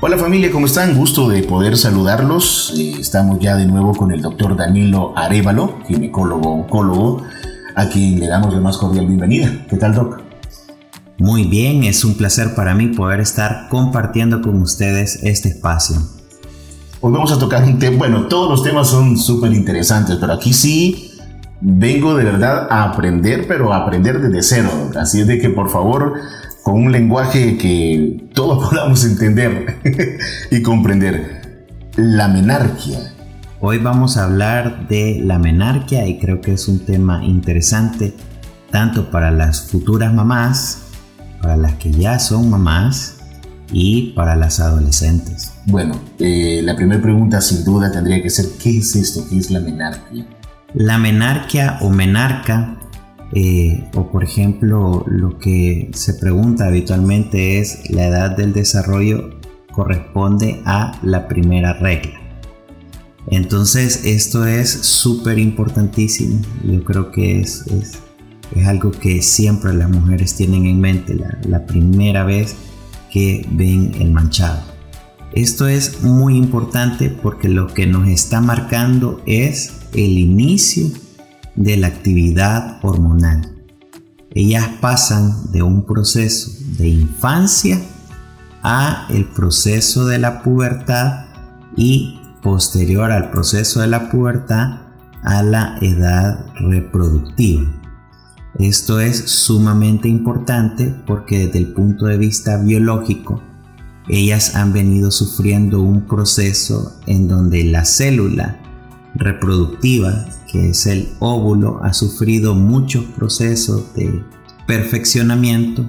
Hola familia, ¿cómo están? Gusto de poder saludarlos. Eh, estamos ya de nuevo con el doctor Danilo Arevalo, ginecólogo oncólogo, a quien le damos la más cordial bienvenida. ¿Qué tal, doc? Muy bien, es un placer para mí poder estar compartiendo con ustedes este espacio. Hoy vamos a tocar un tema, bueno, todos los temas son súper interesantes, pero aquí sí vengo de verdad a aprender, pero a aprender desde cero. Así es de que por favor con un lenguaje que todos podamos entender y comprender. La menarquia. Hoy vamos a hablar de la menarquia y creo que es un tema interesante tanto para las futuras mamás, para las que ya son mamás y para las adolescentes. Bueno, eh, la primera pregunta sin duda tendría que ser, ¿qué es esto? ¿Qué es la menarquia? La menarquia o menarca eh, o por ejemplo, lo que se pregunta habitualmente es la edad del desarrollo corresponde a la primera regla. Entonces esto es súper importantísimo. Yo creo que es, es, algo que siempre las mujeres tienen en mente la, la primera vez que ven el manchado. Esto es muy importante porque lo que nos está marcando es el inicio de la actividad hormonal. Ellas pasan de un proceso de infancia a el proceso de la pubertad y posterior al proceso de la pubertad a la edad reproductiva. Esto es sumamente importante porque desde el punto de vista biológico, ellas han venido sufriendo un proceso en donde la célula reproductiva, que es el óvulo, ha sufrido muchos procesos de perfeccionamiento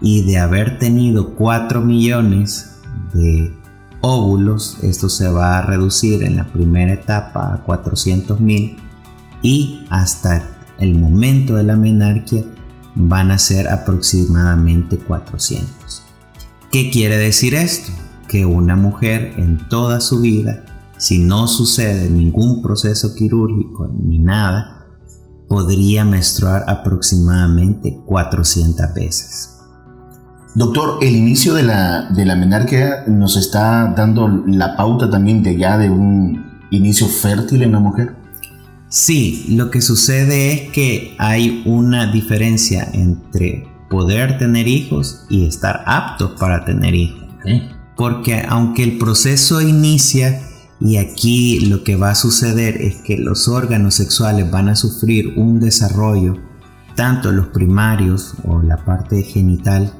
y de haber tenido 4 millones de óvulos, esto se va a reducir en la primera etapa a 400 mil y hasta el momento de la menarquia van a ser aproximadamente 400. ¿Qué quiere decir esto? Que una mujer en toda su vida si no sucede ningún proceso quirúrgico ni nada, podría menstruar aproximadamente 400 veces. Doctor, el inicio de la, de la menarquia nos está dando la pauta también de ya de un inicio fértil en la mujer. Sí, lo que sucede es que hay una diferencia entre poder tener hijos y estar aptos para tener hijos. Porque aunque el proceso inicia y aquí lo que va a suceder es que los órganos sexuales van a sufrir un desarrollo, tanto los primarios o la parte genital,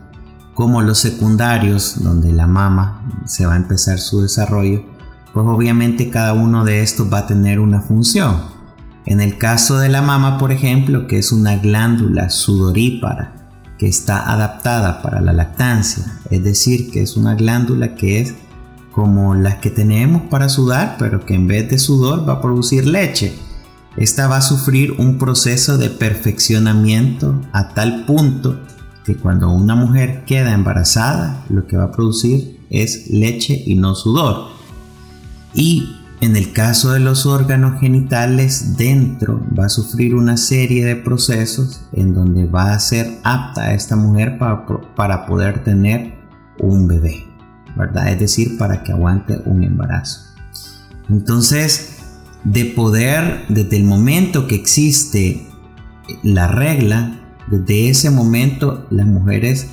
como los secundarios, donde la mama se va a empezar su desarrollo, pues obviamente cada uno de estos va a tener una función. En el caso de la mama, por ejemplo, que es una glándula sudorípara que está adaptada para la lactancia, es decir, que es una glándula que es como las que tenemos para sudar, pero que en vez de sudor va a producir leche. Esta va a sufrir un proceso de perfeccionamiento a tal punto que cuando una mujer queda embarazada, lo que va a producir es leche y no sudor. Y en el caso de los órganos genitales, dentro va a sufrir una serie de procesos en donde va a ser apta esta mujer para, para poder tener un bebé. ¿Verdad? Es decir, para que aguante un embarazo. Entonces, de poder, desde el momento que existe la regla, desde ese momento las mujeres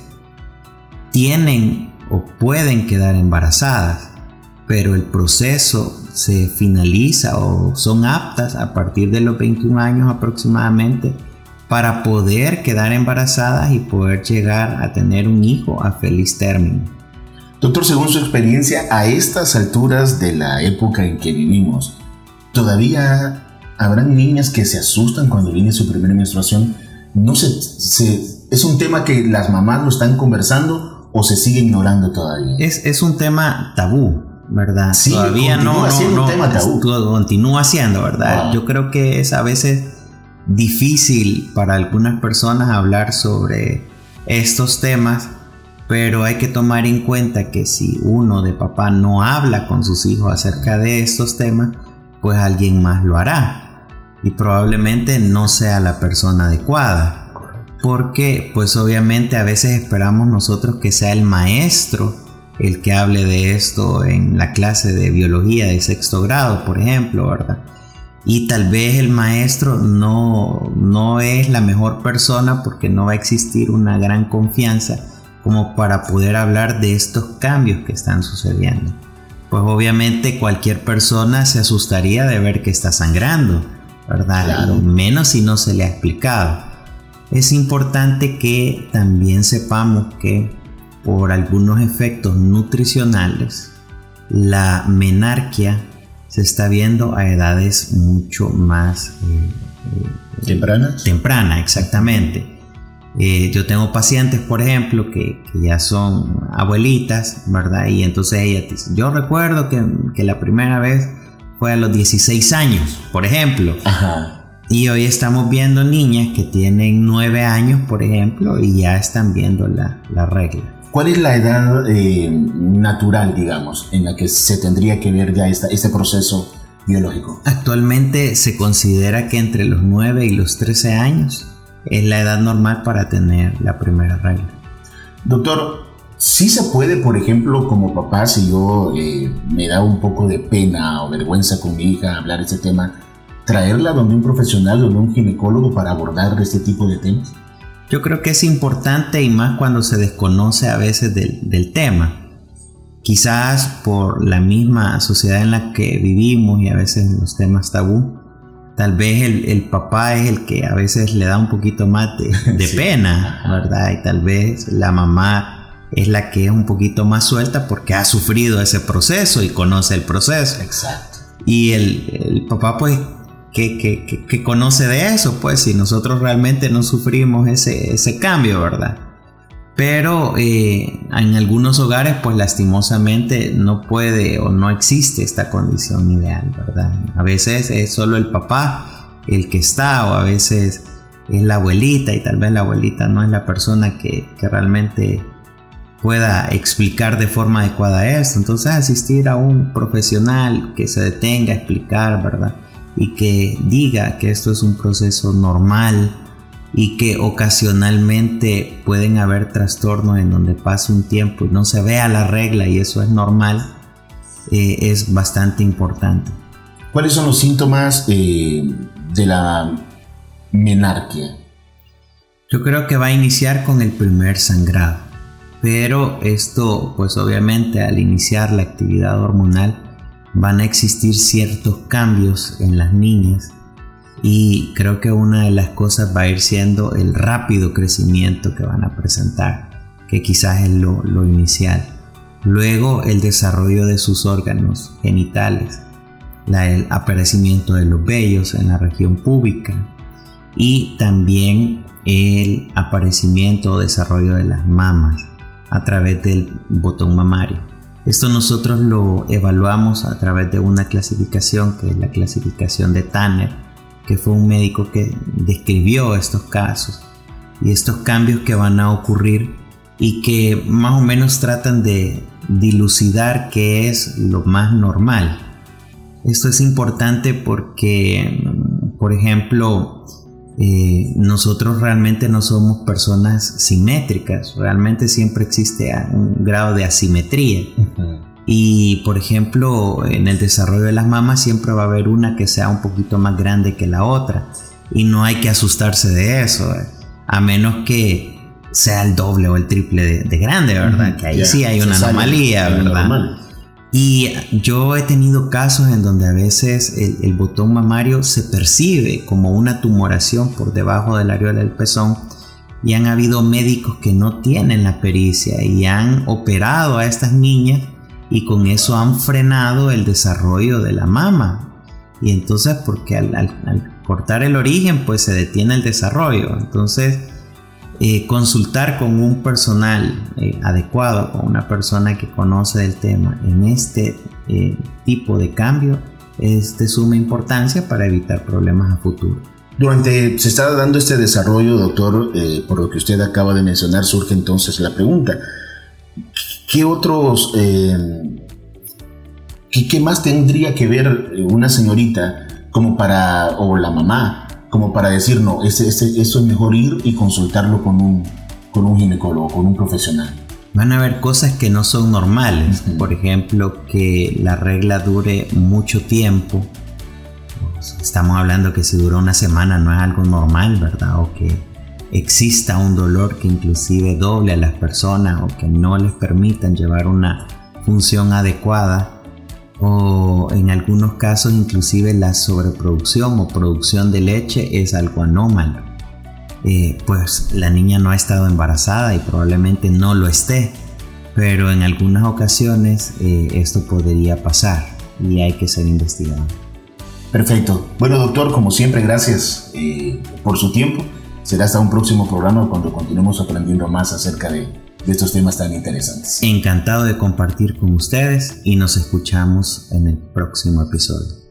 tienen o pueden quedar embarazadas, pero el proceso se finaliza o son aptas a partir de los 21 años aproximadamente para poder quedar embarazadas y poder llegar a tener un hijo a feliz término. Doctor, según su experiencia, a estas alturas de la época en que vivimos, ¿todavía habrán niñas que se asustan cuando viene su primera menstruación? No sé, ¿Es un tema que las mamás lo están conversando o se sigue ignorando todavía? Es, un tema tabú, ¿verdad? Sí, todavía no, siendo un tema tabú. Continúa siendo, ¿verdad? Yo creo que es a veces difícil para algunas personas hablar sobre estos temas pero hay que tomar en cuenta que si uno de papá no habla con sus hijos acerca de estos temas, pues alguien más lo hará. Y probablemente no sea la persona adecuada. Porque pues obviamente a veces esperamos nosotros que sea el maestro el que hable de esto en la clase de biología de sexto grado, por ejemplo, ¿verdad? Y tal vez el maestro no, no es la mejor persona porque no va a existir una gran confianza como para poder hablar de estos cambios que están sucediendo. Pues obviamente cualquier persona se asustaría de ver que está sangrando, ¿verdad? Menos si no se le ha explicado. Es importante que también sepamos que por algunos efectos nutricionales, la menarquia se está viendo a edades mucho más eh, eh, tempranas. Temprana, exactamente. Eh, yo tengo pacientes, por ejemplo, que, ya son abuelitas, ¿verdad? Y entonces ella dice, yo recuerdo que, que, la primera vez fue a los 16 años, por ejemplo. Ajá. Y hoy estamos viendo niñas que tienen 9 años, por ejemplo, y ya están viendo la, la regla. ¿Cuál es la edad eh, natural, digamos, en la que se tendría que ver ya este proceso biológico? Actualmente se considera que entre los 9 y los 13 años es la edad normal para tener la primera regla. Doctor, si se puede, por ejemplo, como papá, si yo eh, me da un poco de pena o vergüenza con mi hija hablar de este tema, traerla donde un profesional, donde un ginecólogo para abordar este tipo de temas? Yo creo que es importante y más cuando se desconoce a veces del, tema. Quizás por la misma sociedad en la que vivimos y a veces los temas tabú, tal vez el, papá es el que a veces le da un poquito más de, pena, ¿verdad? Y tal vez la mamá es la que es un poquito más suelta porque ha sufrido ese proceso y conoce el proceso. Exacto. Y el, el papá pues que, conoce de eso, pues si nosotros realmente no sufrimos ese, ese cambio, ¿verdad? Pero eh, en algunos hogares, pues lastimosamente no puede o no existe esta condición ideal, ¿verdad? A veces es solo el papá el que está o a veces es la abuelita y tal vez la abuelita no es la persona que, que realmente pueda explicar de forma adecuada esto. Entonces asistir a un profesional que se detenga a explicar, ¿verdad? y que diga que esto es un proceso normal y que ocasionalmente pueden haber trastornos en donde pasa un tiempo y no se vea la regla y eso es normal, eh, es bastante importante. ¿Cuáles son los síntomas eh, de la menarquia? Yo creo que va a iniciar con el primer sangrado, pero esto pues obviamente al iniciar la actividad hormonal van a existir ciertos cambios en las niñas y creo que una de las cosas va a ir siendo el rápido crecimiento que van a presentar, que quizás es lo, inicial. Luego el desarrollo de sus órganos genitales, el aparecimiento de los vellos en la región pública y también el aparecimiento o desarrollo de las mamas a través del botón mamario. Esto nosotros lo evaluamos a través de una clasificación que es la clasificación de Tanner, que fue un médico que describió estos casos y estos cambios que van a ocurrir y que más o menos tratan de dilucidar qué es lo más normal. Esto es importante porque, por ejemplo, eh, nosotros realmente no somos personas simétricas, realmente siempre existe un grado de asimetría. Y por ejemplo, en el desarrollo de las mamas siempre va a haber una que sea un poquito más grande que la otra. Y no hay que asustarse de eso, eh, a menos que sea el doble o el triple de, grande, ¿verdad? Que ahí sí hay una anomalía, ¿verdad? Y yo he tenido casos en donde a veces el, botón mamario se percibe como una tumoración por debajo del areola del pezón y han habido médicos que no tienen la pericia y han operado a estas niñas y con eso han frenado el desarrollo de la mama. Y entonces porque al, al cortar el origen pues se detiene el desarrollo. Entonces eh, consultar con un personal eh, adecuado, con una persona que conoce el tema en este eh, tipo de cambio es de suma importancia para evitar problemas a futuro. Durante se está dando este desarrollo, doctor, por lo que usted acaba de mencionar, surge entonces la pregunta, ¿qué otros, qué, qué más tendría que ver una señorita como para, o la mamá, como para decir, no, ese, ese, eso es mejor ir y consultarlo con un, con un ginecólogo, con un profesional. van a haber cosas que no son normales. Por ejemplo, que la regla dure mucho tiempo. Estamos hablando que si dura una semana no es algo normal, ¿verdad? O que exista un dolor que inclusive doble a las personas o que no les permitan llevar una función adecuada o en algunos casos inclusive la sobreproducción o producción de leche es algo anómalo. Eh, pues la niña no ha estado embarazada y probablemente no lo esté, pero en algunas ocasiones eh, esto podría pasar y hay que ser investigado. Perfecto. Bueno, doctor, como siempre, gracias eh, por su tiempo. Será hasta un próximo programa cuando continuemos aprendiendo más acerca de, de estos temas tan interesantes. Encantado de compartir con ustedes y nos escuchamos en el próximo episodio.